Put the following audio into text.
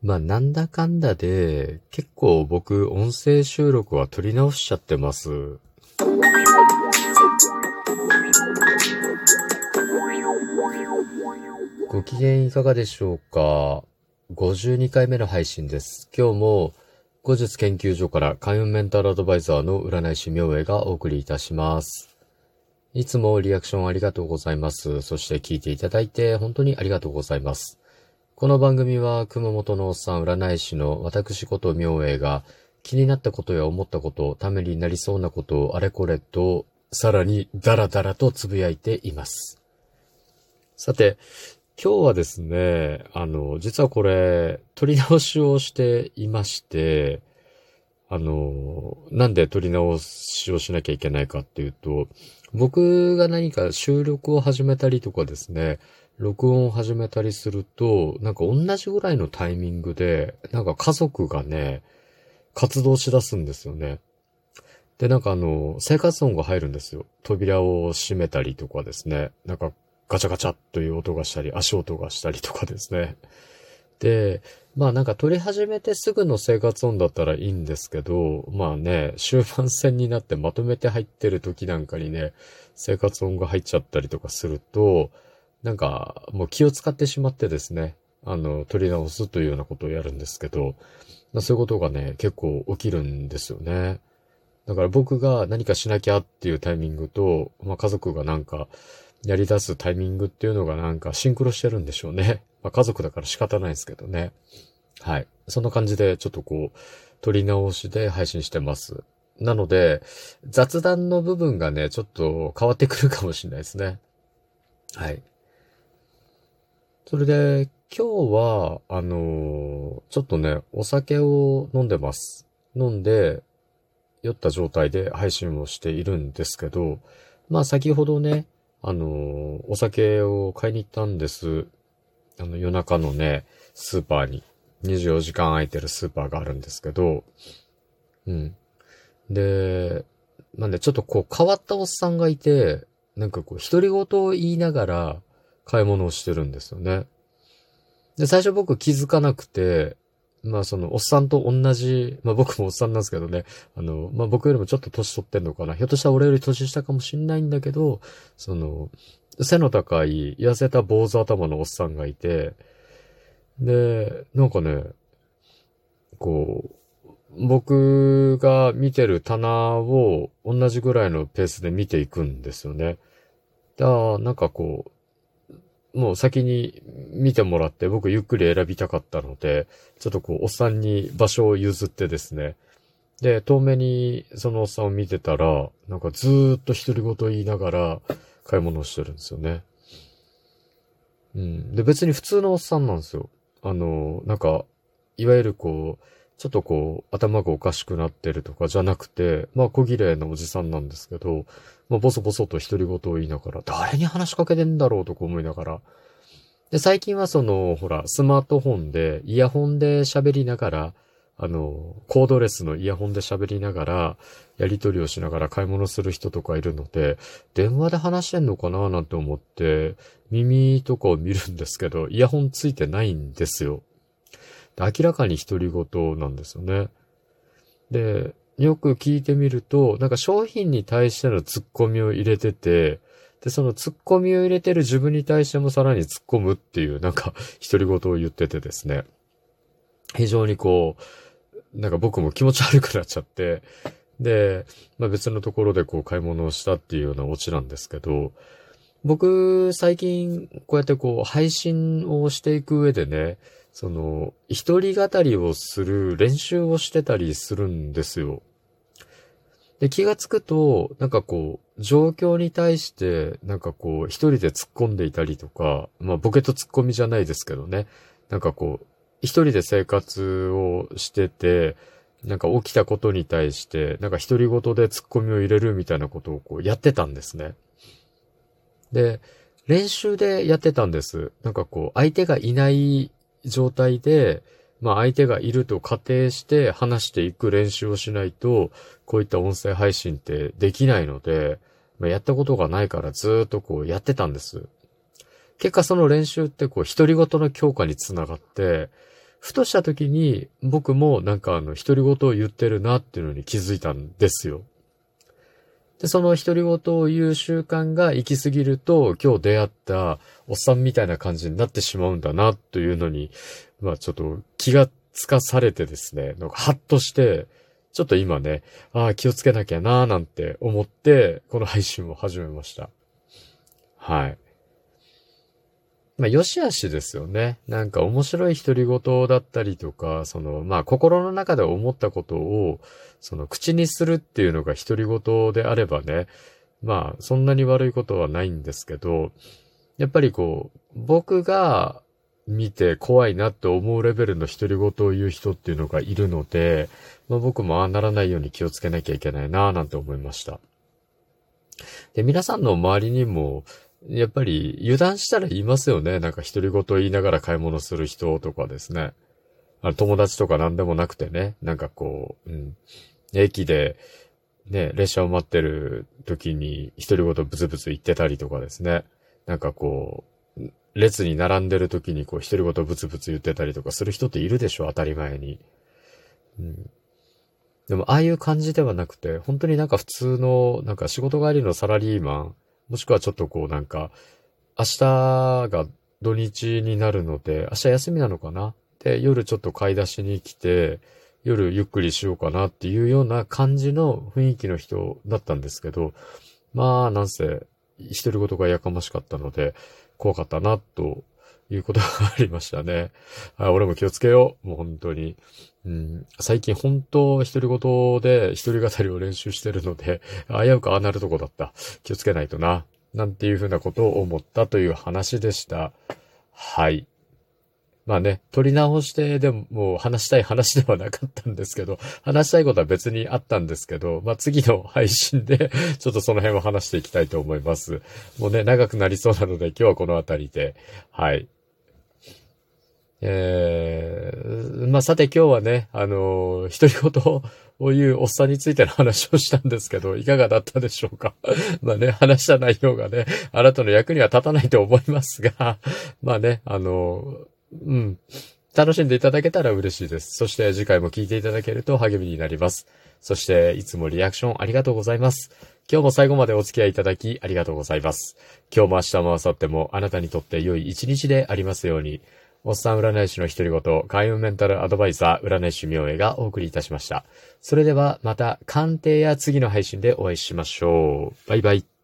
まあ、なんだかんだで、結構僕、音声収録は撮り直しちゃってます。ご機嫌いかがでしょうか ?52 回目の配信です。今日も、後日研究所から開運メンタルアドバイザーの占い師明恵がお送りいたします。いつもリアクションありがとうございます。そして聞いていただいて本当にありがとうございます。この番組は熊本のおっさん占い師の私こと明恵が気になったことや思ったこと、ためになりそうなことをあれこれと、さらにダラダラとつぶやいています。さて、今日はですね、あの、実はこれ、撮り直しをしていまして、あの、なんで撮り直しをしなきゃいけないかっていうと、僕が何か収録を始めたりとかですね、録音を始めたりすると、なんか同じぐらいのタイミングで、なんか家族がね、活動しだすんですよね。で、なんかあの、生活音が入るんですよ。扉を閉めたりとかですね。なんかガチャガチャという音がしたり、足音がしたりとかですね。で、まあなんか撮り始めてすぐの生活音だったらいいんですけど、まあね、終盤戦になってまとめて入ってる時なんかにね、生活音が入っちゃったりとかすると、なんか、もう気を使ってしまってですね、あの、取り直すというようなことをやるんですけど、まあ、そういうことがね、結構起きるんですよね。だから僕が何かしなきゃっていうタイミングと、まあ、家族がなんかやり出すタイミングっていうのがなんかシンクロしてるんでしょうね。まあ、家族だから仕方ないですけどね。はい。そんな感じでちょっとこう、取り直しで配信してます。なので、雑談の部分がね、ちょっと変わってくるかもしれないですね。はい。それで、今日は、あのー、ちょっとね、お酒を飲んでます。飲んで、酔った状態で配信をしているんですけど、まあ先ほどね、あのー、お酒を買いに行ったんです。あの、夜中のね、スーパーに、24時間空いてるスーパーがあるんですけど、うん。で、なんでちょっとこう変わったおっさんがいて、なんかこう独り言を言いながら、買い物をしてるんですよね。で、最初僕気づかなくて、まあその、おっさんと同じ、まあ僕もおっさんなんですけどね、あの、まあ僕よりもちょっと年取ってんのかな。ひょっとしたら俺より年下かもしんないんだけど、その、背の高い、痩せた坊主頭のおっさんがいて、で、なんかね、こう、僕が見てる棚を同じぐらいのペースで見ていくんですよね。だからなんかこう、もう先に見てもらって僕ゆっくり選びたかったので、ちょっとこう、おっさんに場所を譲ってですね。で、遠目にそのおっさんを見てたら、なんかずーっと独り言言いながら買い物をしてるんですよね。うん。で、別に普通のおっさんなんですよ。あの、なんか、いわゆるこう、ちょっとこう、頭がおかしくなってるとかじゃなくて、まあ小綺麗なおじさんなんですけど、まあボソボソと独り言を言いながら、誰に話しかけてんだろうとか思いながら。で、最近はその、ほら、スマートフォンで、イヤホンで喋りながら、あの、コードレスのイヤホンで喋りながら、やり取りをしながら買い物する人とかいるので、電話で話してんのかななんて思って、耳とかを見るんですけど、イヤホンついてないんですよ。明らかに独り言なんですよね。で、よく聞いてみると、なんか商品に対しての突っ込みを入れてて、で、その突っ込みを入れてる自分に対してもさらに突っ込むっていう、なんか、独り言を言っててですね。非常にこう、なんか僕も気持ち悪くなっちゃって、で、まあ別のところでこう買い物をしたっていうようなオチなんですけど、僕、最近、こうやってこう、配信をしていく上でね、その、一人語りをする練習をしてたりするんですよ。で、気がつくと、なんかこう、状況に対して、なんかこう、一人で突っ込んでいたりとか、まあ、ボケと突っ込みじゃないですけどね。なんかこう、一人で生活をしてて、なんか起きたことに対して、なんか独り言で突っ込みを入れるみたいなことをこうやってたんですね。で、練習でやってたんです。なんかこう、相手がいない状態で、まあ相手がいると仮定して話していく練習をしないと、こういった音声配信ってできないので、まあ、やったことがないからずっとこうやってたんです。結果その練習ってこう独り言の強化につながって、ふとした時に僕もなんかあの、独り言を言ってるなっていうのに気づいたんですよ。で、その独り言を言う習慣が行き過ぎると、今日出会ったおっさんみたいな感じになってしまうんだな、というのに、まあちょっと気がつかされてですね、なんかハッとして、ちょっと今ね、ああ、気をつけなきゃななんて思って、この配信を始めました。はい。まあ、よしあしですよね。なんか面白い独り言だったりとか、その、まあ、心の中で思ったことを、その、口にするっていうのが独り言であればね、まあ、そんなに悪いことはないんですけど、やっぱりこう、僕が見て怖いなって思うレベルの独り言を言う人っていうのがいるので、まあ、僕もああならないように気をつけなきゃいけないなぁなんて思いました。で、皆さんの周りにも、やっぱり油断したら言いますよね。なんか独り言言いながら買い物する人とかですね。あ友達とか何でもなくてね。なんかこう、うん。駅で、ね、列車を待ってる時に独り言ブツブツ言ってたりとかですね。なんかこう、列に並んでる時にこう独り言ブツブツ言ってたりとかする人っているでしょ当たり前に。うん。でも、ああいう感じではなくて、本当になんか普通の、なんか仕事帰りのサラリーマン、もしくはちょっとこうなんか、明日が土日になるので、明日休みなのかな？で、夜ちょっと買い出しに来て、夜ゆっくりしようかなっていうような感じの雰囲気の人だったんですけど、まあ、なんせ、一人ごとがやかましかったので、怖かったな、ということがありましたね。あ俺も気をつけよう。もう本当に。うん、最近本当、独り言で一人語りを練習してるので、危うくああなるとこだった。気をつけないとな。なんていうふうなことを思ったという話でした。はい。まあね、取り直してでももう話したい話ではなかったんですけど、話したいことは別にあったんですけど、まあ次の配信でちょっとその辺を話していきたいと思います。もうね、長くなりそうなので今日はこの辺りで、はい。えー、まあ、さて今日はね、あのー、独り言を言うおっさんについての話をしたんですけど、いかがだったでしょうか？まあね、話した内容がね、あなたの役には立たないと思いますが、まあね、あのー、うん。楽しんでいただけたら嬉しいです。そして次回も聞いていただけると励みになります。そしていつもリアクションありがとうございます。今日も最後までお付き合いいただきありがとうございます。今日も明日も明後日もあなたにとって良い一日でありますように。おっさん占い師の独り言、開運メンタルアドバイザー、占い師明恵がお送りいたしました。それではまた鑑定や次の配信でお会いしましょう。バイバイ。